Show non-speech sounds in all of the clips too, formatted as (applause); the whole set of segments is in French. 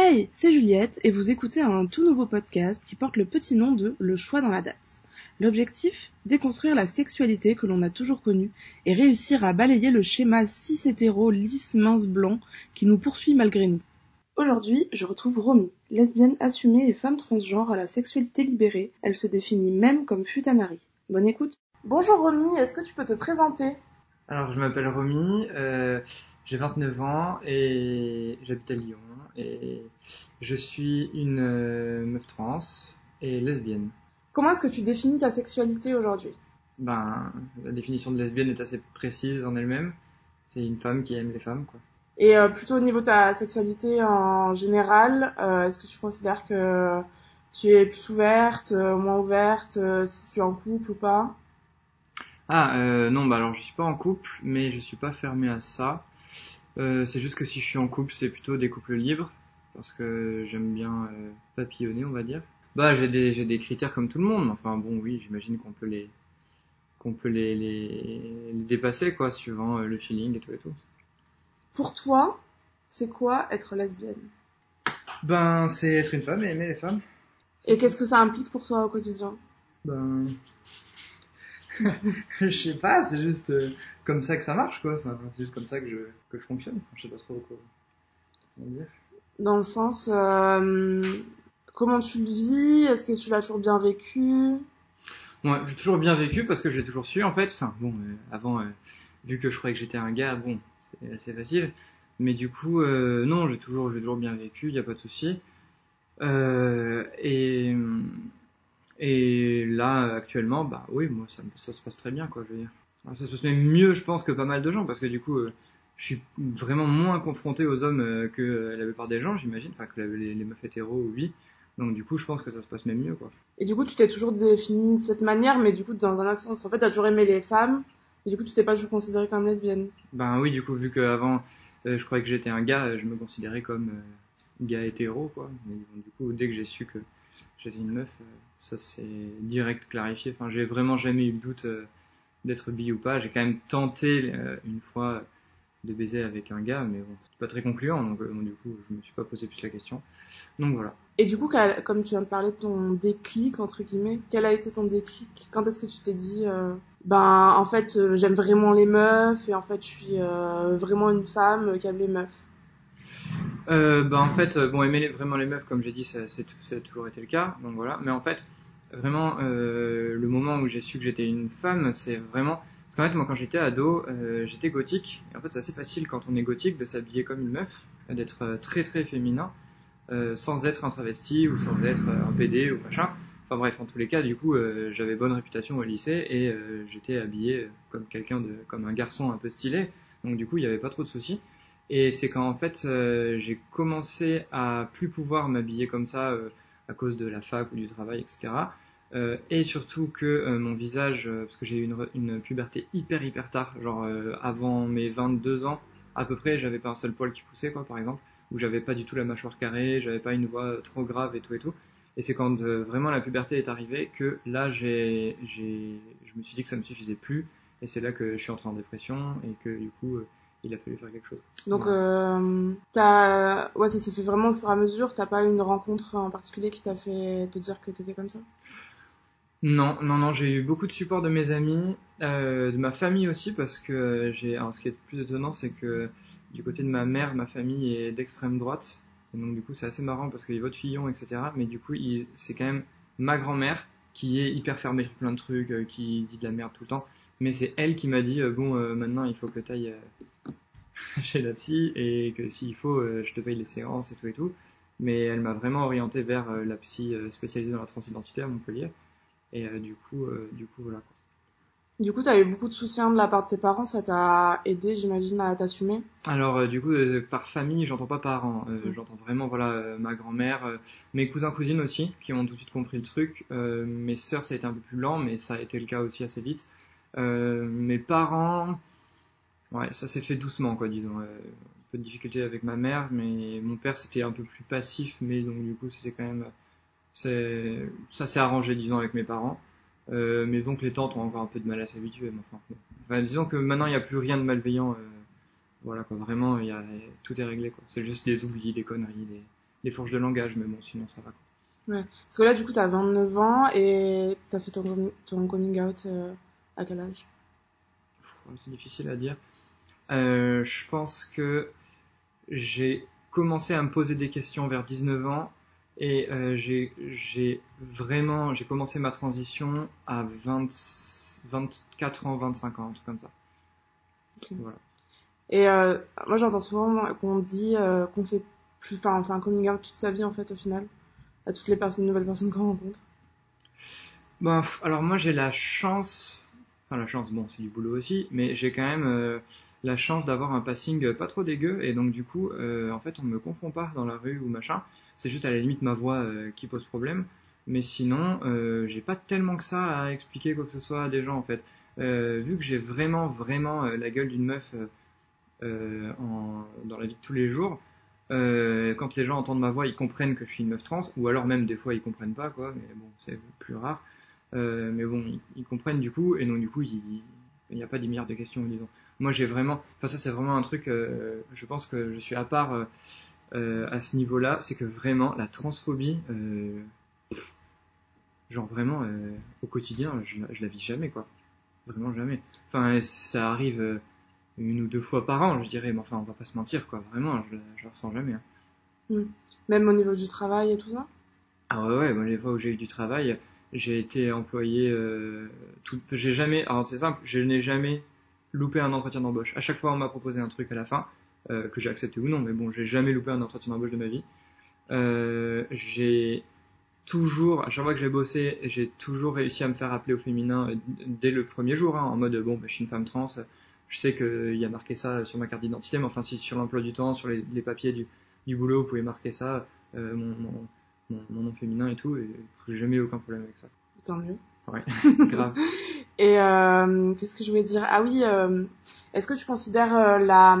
Hey, c'est Juliette et vous écoutez un tout nouveau podcast qui porte le petit nom de Le choix dans la date. L'objectif? Déconstruire la sexualité que l'on a toujours connue et réussir à balayer le schéma cis hétéro lisse mince blanc qui nous poursuit malgré nous. Aujourd'hui, je retrouve Romy, lesbienne assumée et femme transgenre à la sexualité libérée. Elle se définit même comme futanari. Bonne écoute. Bonjour Romy, est-ce que tu peux te présenter? Alors, je m'appelle Romy, euh, j'ai 29 ans et j'habite à Lyon et je suis une euh, meuf trans et lesbienne. Comment est-ce que tu définis ta sexualité aujourd'hui? Ben, la définition de lesbienne est assez précise en elle-même. C'est une femme qui aime les femmes, quoi. Et euh, plutôt au niveau de ta sexualité en général, euh, est-ce que tu considères que tu es plus ouverte, moins ouverte, si tu es en couple ou pas? Ah, non, bah alors je suis pas en couple, mais je suis pas fermé à ça. Euh, c'est juste que si je suis en couple, c'est plutôt des couples libres, parce que j'aime bien euh, papillonner, on va dire. Bah, j'ai des, j'ai des critères comme tout le monde. Enfin bon, oui, j'imagine qu'on peut les, qu'on peut les, les, les dépasser, quoi, suivant euh, le feeling et tout et tout. Pour toi, c'est quoi être lesbienne? Ben, c'est être une femme et aimer les femmes. Et qu'est-ce que ça implique pour toi au quotidien? Ben, (laughs) je sais pas, c'est juste euh, comme ça que ça marche, quoi. Enfin, c'est juste comme ça que je, que je fonctionne. Enfin, je sais pas trop quoi, comment dire. Dans le sens, euh, comment tu le vis? Est-ce que tu l'as toujours bien vécu? Ouais, j'ai toujours bien vécu parce que j'ai toujours su, en fait. Enfin, bon, euh, avant, euh, vu que je croyais que j'étais un gars, bon, c'est assez facile. Mais du coup, euh, non, j'ai toujours, j'ai toujours bien vécu, y a pas de souci. Euh, et et là, actuellement, bah oui, moi, ça, se passe très bien, quoi, je veux dire. Alors, ça se passe même mieux, je pense, que pas mal de gens, parce que du coup, euh, je suis vraiment moins confronté aux hommes euh, que euh, la plupart des gens, j'imagine, enfin que la- les, les meufs hétéros, oui. Donc du coup, je pense que ça se passe même mieux, quoi. Et du coup, tu t'es toujours définie de cette manière, mais du coup, dans un autre sens. En fait, t'as toujours aimé les femmes, et du coup, tu t'es pas toujours considérée comme lesbienne. Ben oui, du coup, vu qu'avant, euh, je croyais que j'étais un gars, je me considérais comme gars hétéro, quoi. Mais bon, du coup, dès que j'ai su que j'étais une meuf, euh, ça s'est direct clarifié. Enfin, j'ai vraiment jamais eu le doute euh, d'être bi ou pas. J'ai quand même tenté euh, une fois de baiser avec un gars, mais bon, c'est pas très concluant, donc du coup, je me suis pas posé plus la question. Donc voilà. Et du coup, comme tu viens de parler de ton déclic, entre guillemets, quel a été ton déclic? Quand est-ce que tu t'es dit, ben, en fait, j'aime vraiment les meufs, et en fait, je suis vraiment une femme qui aime les meufs? Euh, bah en fait, euh, bon, aimer vraiment les meufs, comme j'ai dit, ça, ça a toujours été le cas, donc voilà. Mais en fait, vraiment, euh, le moment où j'ai su que j'étais une femme, c'est vraiment... Parce qu'en fait, moi, quand j'étais ado, euh, j'étais gothique. Et en fait, c'est assez facile quand on est gothique de s'habiller comme une meuf, d'être euh, très très féminin, euh, sans être un travesti ou sans être euh, un PD ou machin. Enfin bref, en tous les cas, du coup, euh, j'avais bonne réputation au lycée et euh, j'étais habillé comme quelqu'un de, comme un garçon un peu stylé. Donc du coup, il n'y avait pas trop de soucis. Et c'est quand en fait euh, j'ai commencé à plus pouvoir m'habiller comme ça euh, à cause de la fac ou du travail, etc. Euh, et surtout que euh, mon visage, euh, parce que j'ai eu une, une puberté hyper hyper tard, genre euh, avant mes 22 ans à peu près, j'avais pas un seul poil qui poussait quoi par exemple, ou j'avais pas du tout la mâchoire carrée, j'avais pas une voix trop grave et tout et tout. Et c'est quand vraiment la puberté est arrivée que là j'ai, je me suis dit que ça me suffisait plus, et c'est là que je suis entré en dépression et que du coup il a fallu faire quelque chose. Donc, Ouais. euh, t'as, ouais, ça s'est fait vraiment au fur et à mesure. T'as pas eu une rencontre en particulier qui t'a fait te dire que t'étais comme ça? Non, non, non, j'ai eu beaucoup de support de mes amis, euh, de ma famille aussi, parce que j'ai, alors ce qui est le plus étonnant, c'est que du côté de ma mère, ma famille est d'extrême droite, et donc du coup c'est assez marrant parce qu'ils votent Fillon, etc. Mais du coup, il- c'est quand même ma grand-mère qui est hyper fermée sur plein de trucs, euh, qui dit de la merde tout le temps, mais c'est elle qui m'a dit, euh, bon, euh, maintenant il faut que tu ailles (laughs) chez la psy, et que s'il faut, euh, je te paye les séances et tout et tout. Mais elle m'a vraiment orienté vers euh, la psy euh, spécialisée dans la transidentité à Montpellier. Et euh, du coup, euh, du coup, voilà. quoi. Du coup, t'as eu beaucoup de soutien de la part de tes parents. Ça t'a aidé, j'imagine, à t'assumer? Alors, euh, du coup, euh, par famille, j'entends pas parents. Euh, Mm. J'entends vraiment, voilà, euh, ma grand-mère, euh, mes cousins, cousines aussi, qui ont tout de suite compris le truc. Euh, mes sœurs, ça a été un peu plus lent, mais ça a été le cas aussi assez vite. Euh, mes parents, ouais, ça s'est fait doucement, quoi, disons. Euh, un peu de difficulté avec ma mère, mais mon père, c'était un peu plus passif, mais donc du coup, c'était quand même, ça s'est arrangé, disons, avec mes parents. Euh, mes oncles et tantes ont encore un peu de mal à s'habituer, mais enfin, disons que maintenant, il n'y a plus rien de malveillant. voilà quoi, vraiment, tout est réglé quoi. C'est juste des oublis, des conneries, des, des fourches de langage, mais bon, sinon ça va. Ouais. Parce que là, du coup, t'as 29 ans et t'as fait ton, coming out à quel âge? C'est difficile à dire. Euh, je pense que j'ai commencé à me poser des questions vers 19 ans et euh, j'ai vraiment j'ai commencé ma transition à 20, 24 ans, 25 ans, un truc comme ça. Voilà. Et euh, moi j'entends souvent qu'on dit qu'on fait plus, enfin, enfin un coming out toute sa vie en fait au final à toutes les personnes, nouvelles personnes qu'on rencontre. Ben, alors moi j'ai la chance, enfin la chance, bon c'est du boulot aussi, mais j'ai quand même euh, la chance d'avoir un passing pas trop dégueu et donc du coup euh, en fait on me confond pas dans la rue ou machin. C'est juste à la limite ma voix euh, qui pose problème. Mais sinon j'ai pas tellement que ça à expliquer quoi que ce soit à des gens en fait. Vu que j'ai vraiment vraiment la gueule d'une meuf dans la vie de tous les jours quand les gens entendent ma voix ils comprennent que je suis une meuf trans ou alors même des fois ils comprennent pas quoi mais bon c'est plus rare mais bon ils, ils, comprennent du coup et donc du coup il n'y a pas 10 milliards de questions disons moi j'ai vraiment, enfin ça c'est vraiment un truc, euh, je pense que je suis à part euh, euh, à ce niveau-là, c'est que vraiment la transphobie, euh, genre vraiment au quotidien, je, je, la vis jamais quoi, vraiment jamais. Enfin ça arrive une ou deux fois par an, je dirais, mais enfin on va pas se mentir quoi, vraiment je, je la ressens jamais. Hein. Mmh. Même au niveau du travail et tout ça? Ah ouais ouais, moi les fois où j'ai eu du travail, j'ai été employé, tout, j'ai jamais, alors c'est simple, je n'ai jamais loupé un entretien d'embauche. À chaque fois, on m'a proposé un truc à la fin, euh, que j'ai accepté ou non, mais bon, j'ai jamais loupé un entretien d'embauche de ma vie. Euh, j'ai toujours, à chaque fois que j'ai bossé, j'ai toujours réussi à me faire appeler au féminin euh, dès le premier jour, hein, en mode bon, bah, je suis une femme trans, je sais qu'il y a marqué ça sur ma carte d'identité, mais enfin si sur l'emploi du temps, sur les, papiers du, du, boulot, vous pouvez marquer ça, euh, mon, mon, mon, nom féminin et tout, et j'ai jamais eu aucun problème avec ça. Tant mieux. Ouais, (laughs) grave. Et euh, qu'est-ce que je voulais dire? Ah oui, euh, est-ce que tu considères euh, la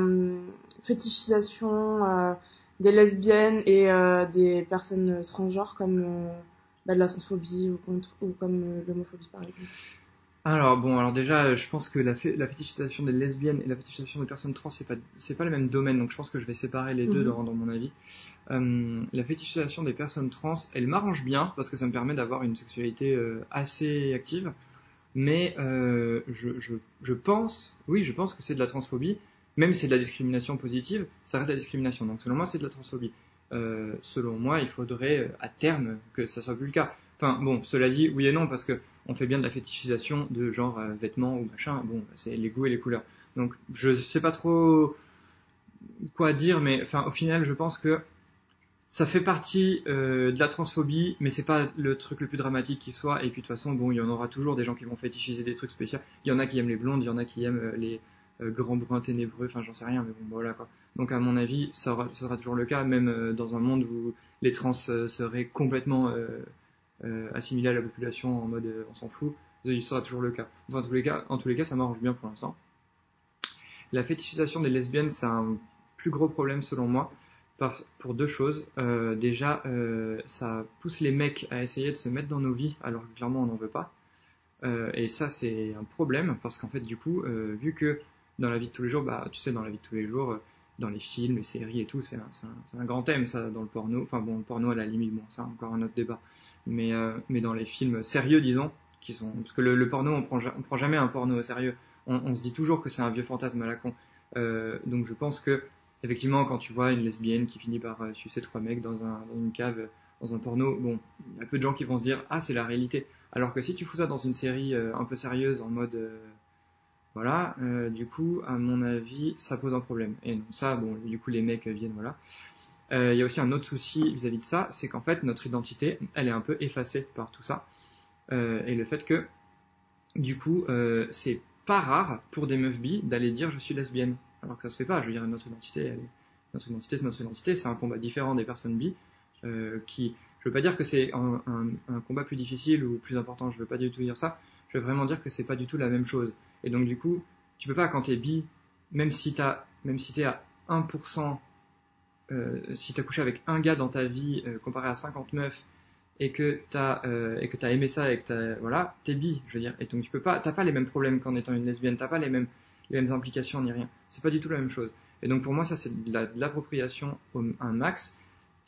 fétichisation des lesbiennes et des personnes transgenres comme bah, de la transphobie ou, contre, ou comme l'homophobie par exemple? Alors bon, alors déjà, je pense que la, fé la, fétichisation des lesbiennes et la fétichisation des personnes trans, c'est pas c'est pas le même domaine, donc je pense que je vais séparer les deux -hmm. dans, dans, mon avis. Euh, la fétichisation des personnes trans, elle m'arrange bien parce que ça me permet d'avoir une sexualité euh, assez active, mais euh, je, je, je pense, oui, je pense que c'est de la transphobie, même si c'est de la discrimination positive, ça reste de la discrimination. Donc selon moi, c'est de la transphobie. Euh, selon moi, il faudrait à terme que ça soit plus le cas. Enfin bon, cela dit, oui et non, parce que on fait bien de la fétichisation de genre euh, vêtements ou machin. Bon, c'est les goûts et les couleurs. Donc je sais pas trop quoi dire, mais enfin au final, je pense que ça fait partie euh, de la transphobie, mais c'est pas le truc le plus dramatique qui soit. Et puis de toute façon, bon, il y en aura toujours des gens qui vont fétichiser des trucs spéciaux. Il y en a qui aiment les blondes, il y en a qui aiment euh, les grands bruns ténébreux. Enfin, j'en sais rien, mais bon, voilà quoi. Donc à mon avis, ça, ça sera toujours le cas, même dans un monde où les trans seraient complètement euh, assimilés à la population en mode euh, on s'en fout, il sera toujours le cas. En tous les cas, en tous les cas, ça m'arrange bien pour l'instant. La fétichisation des lesbiennes, c'est un plus gros problème selon moi, pour deux choses. Euh, déjà, ça pousse les mecs à essayer de se mettre dans nos vies, alors que clairement on n'en veut pas. Et ça, c'est un problème, parce qu'en fait, du coup, vu que dans la vie de tous les jours, bah, tu sais, dans la vie de tous les jours, dans les films, les séries et tout, c'est un, un, grand thème, ça, dans le porno. Enfin bon, le porno à la limite, bon, ça, encore un autre débat mais euh, mais dans les films sérieux disons qui sont parce que le, porno on prend on prend jamais un porno au sérieux. On, se dit toujours que c'est un vieux fantasme à la con. Euh, donc je pense que effectivement quand tu vois une lesbienne qui finit par euh, sucer trois mecs dans, un, dans une cave dans un porno bon il y a peu de gens qui vont se dire ah c'est la réalité. Alors que si tu fous ça dans une série un peu sérieuse en mode voilà du coup à mon avis ça pose un problème. Et donc ça bon du coup les mecs viennent voilà il euh, y a aussi un autre souci vis-à-vis -vis de ça, c'est qu'en fait notre identité, elle est un peu effacée par tout ça, euh, et le fait que du coup euh, c'est pas rare pour des meufs bi d'aller dire je suis lesbienne, alors que ça se fait pas. Je veux dire notre identité, est... notre identité c'est notre identité, c'est un combat différent des personnes bi qui, je veux pas dire que c'est un, un, un, combat plus difficile ou plus important, je veux pas du tout dire ça. Je veux vraiment dire que c'est pas du tout la même chose. Et donc du coup, tu peux pas quand t'es bi, même si t'as, même si t'es à 1% euh, si t'as couché avec un gars dans ta vie euh, comparé à 50 meufs et que t'as euh, et que t'as aimé ça et que t'as voilà t'es bi je veux dire. Et donc tu peux pas t'as pas les mêmes problèmes qu'en étant une lesbienne t'as pas les mêmes les mêmes implications ni rien. C'est pas du tout la même chose. Et donc pour moi ça c'est de l'appropriation la, un max.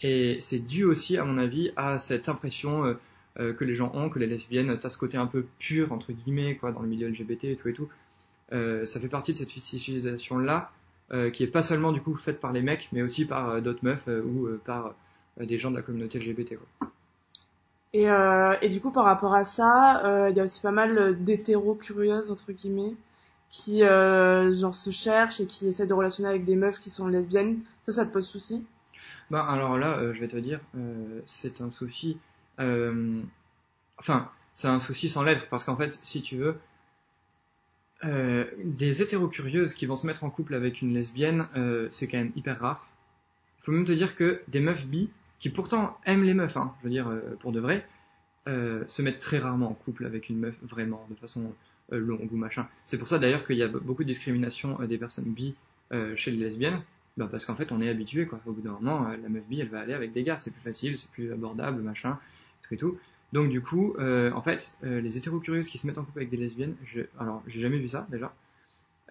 Et c'est dû aussi, à mon avis, à cette impression euh, euh, que les gens ont, que les lesbiennes, t'as ce côté un peu pur, entre guillemets, quoi, dans le milieu LGBT et tout et tout. Euh, ça fait partie de cette fétichisation-là, euh, qui est pas seulement du coup faite par les mecs, mais aussi par euh, d'autres meufs euh, ou euh, par euh, des gens de la communauté LGBT. Quoi. Et, euh, et du coup, par rapport à ça, euh, il y a aussi pas mal d'hétéros curieuses, entre guillemets, qui euh, genre se cherchent et qui essaient de relationner avec des meufs qui sont lesbiennes. Toi, ça te pose souci? Ben alors là, euh, je vais te dire, euh, c'est un souci. euh, enfin, c'est un souci sans l'être parce qu'en fait, si tu veux, euh, des hétérocurieuses qui vont se mettre en couple avec une lesbienne, euh, c'est quand même hyper rare. Faut même te dire que des meufs bi, qui pourtant aiment les meufs, hein, je veux dire euh, pour de vrai, euh, se mettent très rarement en couple avec une meuf vraiment de façon longue ou machin. C'est pour ça d'ailleurs qu'il y a beaucoup de discrimination des personnes bi chez les lesbiennes, bah parce qu'en fait on est habitué quoi. Au bout d'un moment, la meuf bi elle va aller avec des gars, c'est plus facile, c'est plus abordable, machin, tout et tout. Donc du coup, euh, en fait, euh, les hétérocurieuses qui se mettent en couple avec des lesbiennes, alors j'ai jamais vu ça déjà.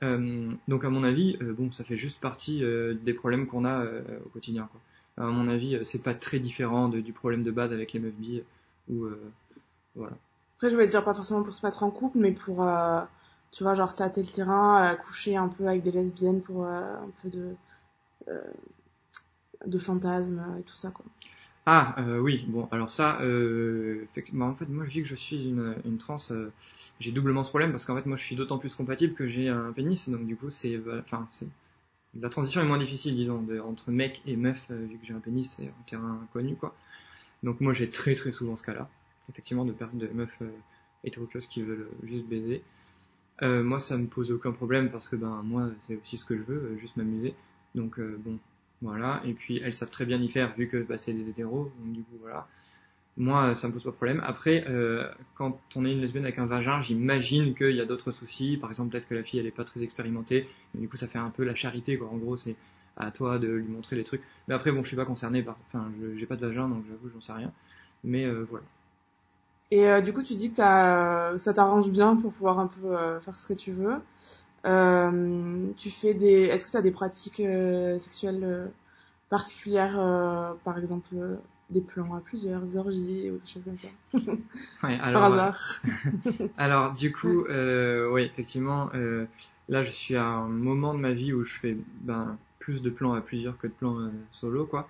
Euh, donc à mon avis, euh, bon, ça fait juste partie des problèmes qu'on a au quotidien. Quoi. À mon avis, c'est pas très différent du problème de base avec les meufs bi ou voilà. Après, je voulais dire pas forcément pour se mettre en couple, mais pour, tu vois, genre tâter le terrain, coucher un peu avec des lesbiennes pour un peu de, de fantasmes et tout ça, quoi. Ah euh, oui, bon alors ça, euh, en fait moi je dis que je suis une, une trans, euh, j'ai doublement ce problème parce qu'en fait moi je suis d'autant plus compatible que j'ai un pénis, donc du coup c'est, euh, enfin la transition est moins difficile disons de- entre mec et meuf euh, vu que j'ai un pénis c'est un terrain inconnu quoi. Donc moi j'ai très très souvent ce cas-là, effectivement de de meufs euh, hétérocurieuses qui veulent juste baiser. Moi ça me pose aucun problème parce que ben moi c'est aussi ce que je veux, juste m'amuser. Donc bon voilà, et puis elles savent très bien y faire vu que bah, c'est des hétéros, donc du coup voilà. Moi, ça me pose pas de problème. Après, euh, quand on est une lesbienne avec un vagin, j'imagine qu'il y a d'autres soucis. Par exemple, peut-être que la fille, elle est pas très expérimentée. Mais du coup, ça fait un peu la charité, quoi. En gros, c'est à toi de lui montrer les trucs. Mais après, bon, je suis pas concerné par, enfin, j'ai pas de vagin, donc j'avoue, j'en sais rien. Mais euh, voilà. Et euh, du coup, tu dis que ça t'arrange bien pour pouvoir un peu euh, faire ce que tu veux. Euh, tu fais des, est-ce que tu as des pratiques euh, sexuelles euh, particulières, par exemple des plans à plusieurs, des orgies ou des choses comme ça, (laughs) Ouais, par alors, euh, hasard. (laughs) Alors du coup, euh, oui, effectivement, euh, là je suis à un moment de ma vie où je fais ben, plus de plans à plusieurs que de plans solo, quoi.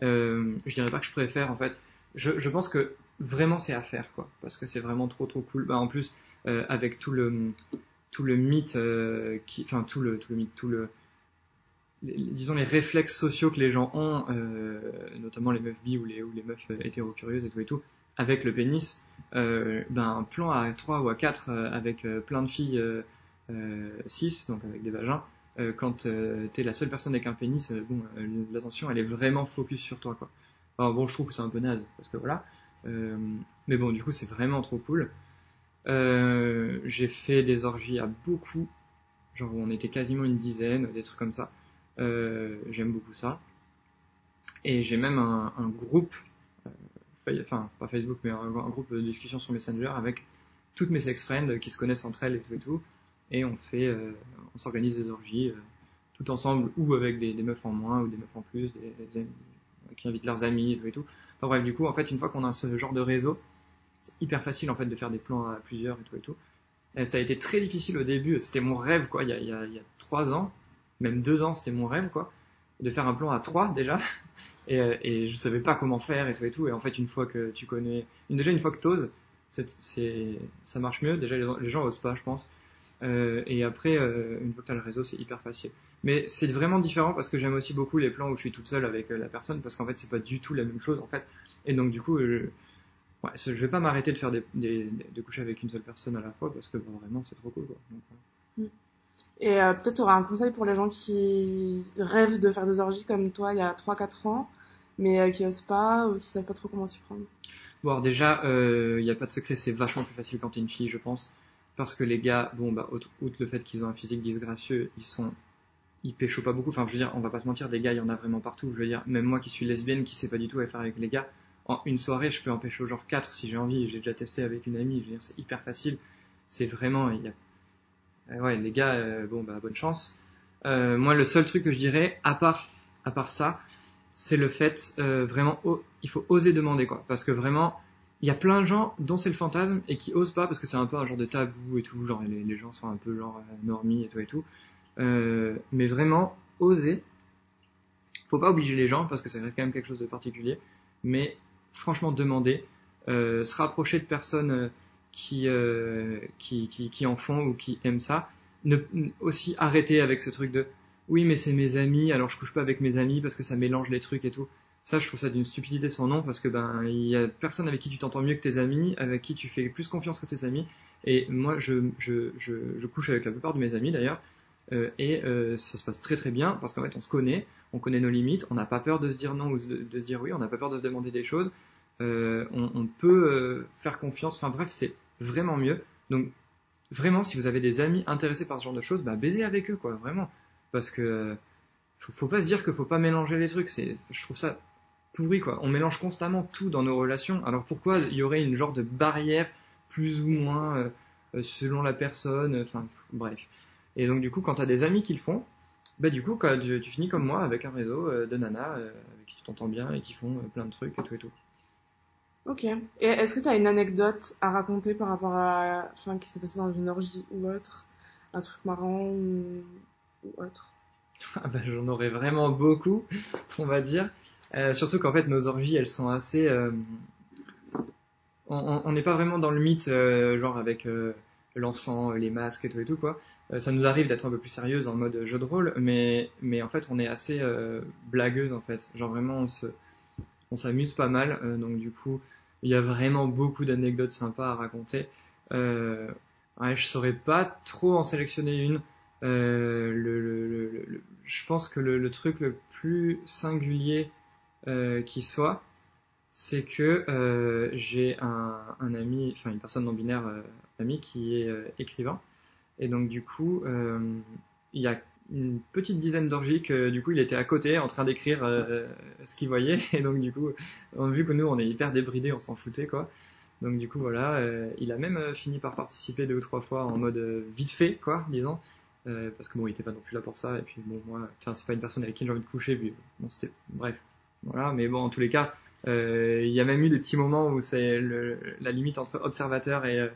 Je dirais pas que je préfère, en fait. Je, je pense que vraiment c'est à faire, quoi, parce que c'est vraiment trop trop cool. Ben, en plus, avec tout le tout le mythe, euh, enfin tout le tout le mythe, tout le les- disons les réflexes sociaux que les gens ont, euh, notamment les meufs bi ou les ou les meufs euh, hétérocurieuses et tout et tout, avec le pénis ben, un plan à 3 ou à 4 euh, avec plein de filles euh, euh, 6, donc avec des vagins, quand t'es la seule personne avec un pénis, bon, l'attention elle est vraiment focus sur toi quoi. Alors bon, je trouve que c'est un peu naze parce que voilà, mais bon, du coup c'est vraiment trop cool. Euh, j'ai fait des orgies à beaucoup, genre on était quasiment une dizaine, des trucs comme ça. Euh, J'aime beaucoup ça. Et j'ai même un, groupe Fa- enfin pas Facebook, mais un, groupe de discussion sur Messenger avec toutes mes sex friends qui se connaissent entre elles et tout et tout, et on fait, euh, on s'organise des orgies euh, tout ensemble ou avec des, meufs en moins ou des meufs en plus, des, des qui invitent leurs amis et tout et tout. Enfin bref, du coup, en fait, une fois qu'on a ce genre de réseau, c'est hyper facile en fait de faire des plans à plusieurs et tout et tout. Ça a été très difficile au début, c'était mon rêve quoi, il y a, il y a, trois ans, même deux ans, c'était mon rêve quoi, de faire un plan à trois déjà. Et, et je savais pas comment faire et tout et tout. Et en fait, une fois que tu connais, déjà une fois que t'oses, c'est, ça marche mieux. Déjà, les, les gens osent pas, je pense. Euh, et après, euh, une fois que t'as le réseau, c'est hyper facile. Mais c'est vraiment différent parce que j'aime aussi beaucoup les plans où je suis toute seule avec euh, la personne parce qu'en fait, c'est pas du tout la même chose en fait. Et donc du coup, ouais, je vais pas m'arrêter de faire des, des, de coucher avec une seule personne à la fois parce que vraiment, c'est trop cool. Quoi. Donc, voilà. Et euh, peut-être tu auras un conseil pour les gens qui rêvent de faire des orgies comme toi il y a 3-4 ans, mais euh, qui osent pas ou qui savent pas trop comment s'y prendre? Bon, alors déjà, il euh, n'y a pas de secret, c'est vachement plus facile quand t'es une fille, je pense. Parce que les gars, bon, bah, outre, outre le fait qu'ils ont un physique disgracieux, ils sont, ils pécho pas beaucoup. Enfin, je veux dire, on va pas se mentir, des gars, il y en a vraiment partout. Je veux dire, même moi qui suis lesbienne, qui sais pas du tout à faire avec les gars, une soirée, je peux en pécho genre 4 si j'ai envie. J'ai déjà testé avec une amie. C'est hyper facile. C'est vraiment, euh, ouais, les gars, euh, bon, bah, bonne chance. Euh, moi, le seul truc que je dirais, à part, à part ça, c'est le fait vraiment, il faut oser demander quoi, parce que vraiment, il y a plein de gens dont c'est le fantasme et qui osent pas parce que c'est un peu un genre de tabou et tout, genre les, les gens sont un peu genre normis et tout et tout. Mais vraiment, oser. Faut pas obliger les gens parce que ça reste quand même quelque chose de particulier. Mais franchement, demander, euh, se rapprocher de personnes euh, qui, euh, qui, qui, qui en font ou qui aiment ça. Ne, aussi arrêter avec ce truc de oui mais c'est mes amis alors je couche pas avec mes amis parce que ça mélange les trucs et tout ça, je trouve ça d'une stupidité sans nom parce que ben il y a personne avec qui tu t'entends mieux que tes amis, avec qui tu fais plus confiance que tes amis. Et moi, je, je, je, je couche avec la plupart de mes amis d'ailleurs. Euh, et euh, ça se passe très très bien parce qu'en fait on se connaît, on connaît nos limites, on n'a pas peur de se dire non ou de, se dire oui, on n'a pas peur de se demander des choses, euh, on, peut faire confiance, enfin bref c'est vraiment mieux. Donc vraiment si vous avez des amis intéressés par ce genre de choses, bah baisez avec eux quoi, vraiment. Parce que faut, faut pas se dire qu'il faut pas mélanger les trucs, je trouve ça pourri quoi. On mélange constamment tout dans nos relations. Alors pourquoi il y aurait une genre de barrière plus ou moins selon la personne, enfin bref. Et donc du coup quand t'as des amis qui le font, bah du coup quand tu, tu finis comme moi avec un réseau euh, de nanas euh, avec qui tu t'entends bien et qui font euh, plein de trucs et tout et tout. Ok. Et est-ce que tu as une anecdote à raconter par rapport à, enfin, qui s'est passé dans une orgie ou autre, un truc marrant ou, ou autre? (laughs) Ah bah, j'en aurais vraiment beaucoup, (laughs) on va dire. Euh, surtout qu'en fait nos orgies elles sont assez euh... on n'est pas vraiment dans le mythe euh, genre avec l'encens les masques et tout et tout quoi. Euh, ça nous arrive d'être un peu plus sérieuse en mode jeu de rôle mais mais en fait on est assez euh, blagueuse en fait. Genre vraiment on se on s'amuse pas mal donc du coup il y a vraiment beaucoup d'anecdotes sympas à raconter. Ouais je saurais pas trop en sélectionner une. Le, le, le, le, je pense que le, truc le plus singulier euh, qui soit, c'est que euh, j'ai un, un, ami, enfin une personne non binaire euh, ami qui est euh, écrivain, et donc du coup il y a une petite dizaine d'orgies que du coup il était à côté en train d'écrire ce qu'il voyait, (laughs) et donc du coup vu que nous on est hyper débridés, on s'en foutait quoi. Donc du coup voilà, il a même fini par participer deux ou trois fois en mode vite fait quoi, disons. Parce que bon, il était pas non plus là pour ça, et puis bon, moi, enfin, c'est pas une personne avec qui j'ai envie de coucher, puis bon, c'était, bref, voilà, mais bon, en tous les cas, il y a même eu des petits moments où c'est la limite entre observateur et euh,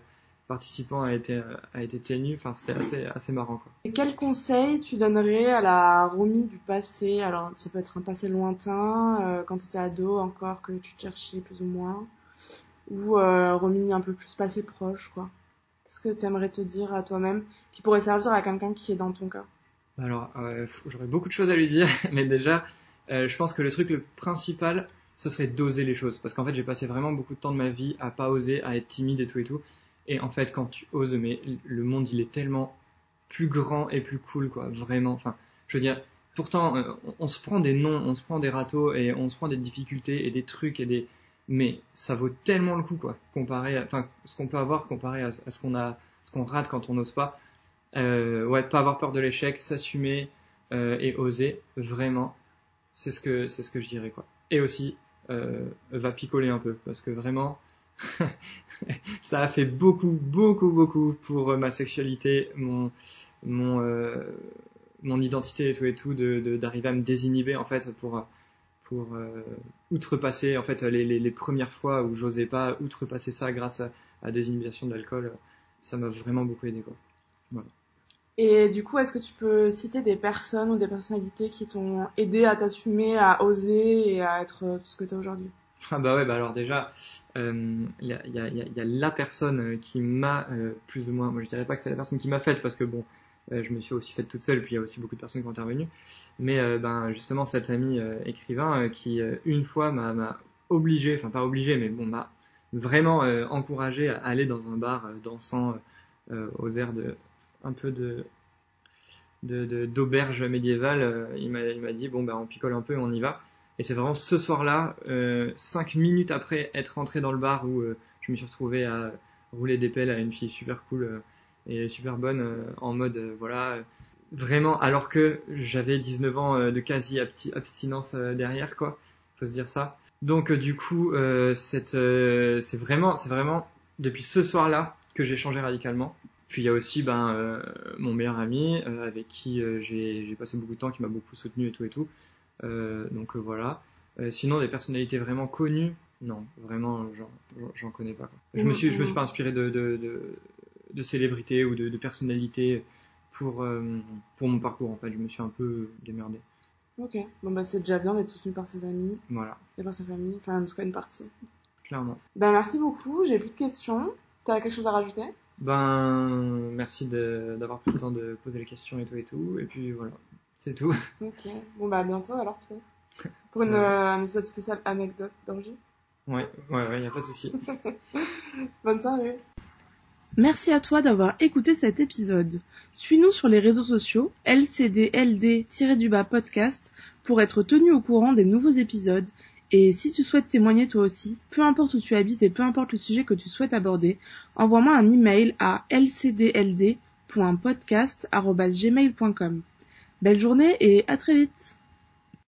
participant a été a été ténue. Enfin, c'était assez assez marrant quoi. Et quel conseil tu donnerais à la Romy du passé? Alors, ça peut être un passé lointain, euh, quand tu étais ado encore que tu cherchais plus ou moins, ou euh, Romy un peu plus passé proche quoi? Qu'est-ce que tu aimerais te dire à toi-même qui pourrait servir à quelqu'un qui est dans ton cas? Alors, euh, j'aurais beaucoup de choses à lui dire, (laughs) mais déjà, euh, je pense que le truc le principal, ce serait d'oser les choses. Parce qu'en fait, j'ai passé vraiment beaucoup de temps de ma vie à pas oser, à être timide et tout et tout. Et en fait, quand tu oses, mais le monde, il est tellement plus grand et plus cool, quoi. Vraiment. Enfin, je veux dire, pourtant, euh, on, se prend des noms, on se prend des râteaux et on se prend des difficultés et des trucs et des, mais ça vaut tellement le coup, quoi. Comparé, à, enfin, ce qu'on peut avoir comparé à ce qu'on a, ce qu'on rate quand on n'ose pas. Euh, ouais, pas avoir peur de l'échec, s'assumer euh, et oser, vraiment c'est ce que c'est ce que je dirais quoi. Et aussi euh, va picoler un peu parce que vraiment (laughs) ça a fait beaucoup beaucoup beaucoup pour ma sexualité, mon mon euh, mon identité et tout et tout d'arriver à me désinhiber en fait pour pour euh, outrepasser en fait les, les, premières fois où j'osais pas outrepasser ça grâce à, à la désinhibition de l'alcool, ça m'a vraiment beaucoup aidé quoi. Voilà. Et du coup, est-ce que tu peux citer des personnes ou des personnalités qui t'ont aidé à t'assumer, à oser et à être tout ce que tu es aujourd'hui? Ah bah ouais, bah alors déjà, il euh, y, a, la personne qui m'a euh, plus ou moins, moi je dirais pas que c'est la personne qui m'a faite parce que bon, euh, je me suis aussi faite toute seule, puis il y a aussi beaucoup de personnes qui ont intervenu, mais euh, ben justement cet ami euh, écrivain qui une fois m'a obligé, enfin pas obligé, mais bon m'a vraiment encouragé à aller dans un bar dansant aux airs de un peu de d'auberge médiévale, euh, il m'a dit bon ben on picole un peu, on y va. Et c'est vraiment ce soir-là, euh, cinq minutes après être rentré dans le bar où euh, je me suis retrouvé à rouler des pelles à une fille super cool et super bonne en mode voilà vraiment alors que j'avais 19 ans de quasi abstinence derrière quoi, faut se dire ça. Donc du coup c'est vraiment c'est vraiment depuis ce soir-là que j'ai changé radicalement. Puis il y a aussi ben, euh, mon meilleur ami euh, avec qui euh, j'ai passé beaucoup de temps, qui m'a beaucoup soutenu et tout et tout. donc voilà. Sinon, des personnalités vraiment connues, non, vraiment, j'en- connais pas. quoi. Je me suis, je me suis pas inspiré de, de, de, de célébrités ou de, de personnalités pour, pour mon parcours, en fait. Je me suis un peu démerdé. Ok, bon bah c'est déjà bien d'être soutenu par ses amis Voilà, et par sa famille, enfin en tout cas une partie. clairement. Bah merci beaucoup, j'ai plus de questions. T'as quelque chose à rajouter? Ben, merci de- d'avoir pris le temps de poser les questions et tout et tout. Et puis voilà, c'est tout. (laughs) Ok, bon bah à bientôt alors peut-être. Pour une, Ouais. euh, un épisode spécial anecdote d'orgie. Ouais, ouais, ouais, y a pas de souci. (laughs) Bonne soirée. Merci à toi d'avoir écouté cet épisode. Suis-nous sur les réseaux sociaux lcdld-du-bas podcast pour être tenu au courant des nouveaux épisodes. Et si tu souhaites témoigner toi aussi, peu importe où tu habites et peu importe le sujet que tu souhaites aborder, envoie-moi un email à lcdld.podcast.gmail.com. Belle journée et à très vite